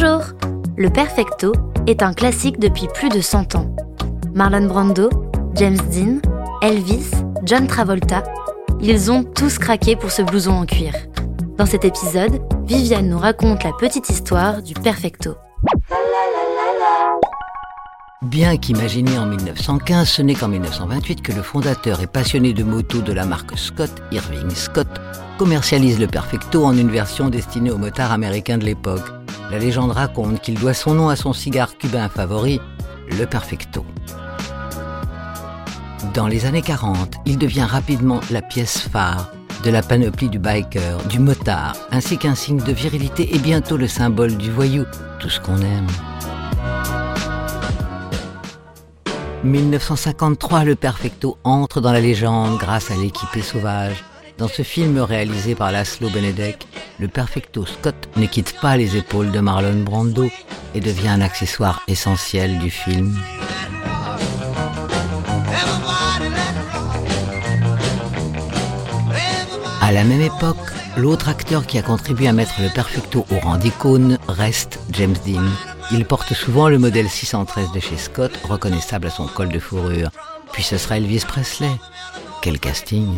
Bonjour Le Perfecto est un classique depuis plus de 100 ans. Marlon Brando, James Dean, Elvis, John Travolta, ils ont tous craqué pour ce blouson en cuir. Dans cet épisode, Viviane nous raconte la petite histoire du Perfecto. Bien qu'imaginé en 1915, ce n'est qu'en 1928 que le fondateur et passionné de moto de la marque Scott, Irving Scott, commercialise le Perfecto en une version destinée aux motards américains de l'époque. La légende raconte qu'il doit son nom à son cigare cubain favori, le Perfecto. Dans les années 40, il devient rapidement la pièce phare de la panoplie du biker, du motard, ainsi qu'un signe de virilité et bientôt le symbole du voyou, tout ce qu'on aime. 1953, le Perfecto entre dans la légende grâce à l'équipée sauvage. Dans ce film réalisé par Laszlo Benedek, le Perfecto Scott ne quitte pas les épaules de Marlon Brando et devient un accessoire essentiel du film. À la même époque, l'autre acteur qui a contribué à mettre le Perfecto au rang d'icône reste James Dean. Il porte souvent le modèle 613 de chez Scott, reconnaissable à son col de fourrure. Puis ce sera Elvis Presley. Quel casting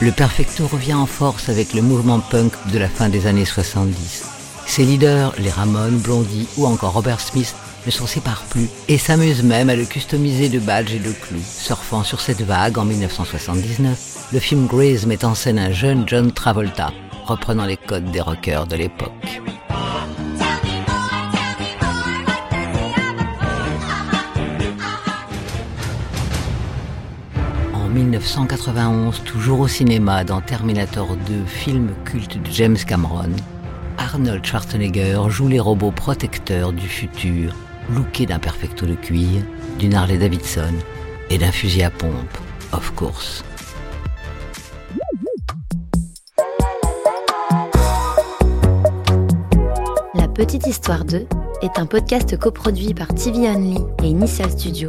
Le Perfecto revient en force avec le mouvement punk de la fin des années 70. Ses leaders, les Ramones, Blondie ou encore Robert Smith, ne s'en séparent plus et s'amusent même à le customiser de badges et de clous. Surfant sur cette vague en 1979, le film Graze met en scène un jeune John Travolta, reprenant les codes des rockers de l'époque. En 1991, toujours au cinéma dans Terminator 2, film culte de James Cameron, Arnold Schwarzenegger joue les robots protecteurs du futur, lookés d'un perfecto de cuir, d'une Harley Davidson et d'un fusil à pompe, of course. La Petite Histoire 2 est un podcast coproduit par TV Only et Initial Studio,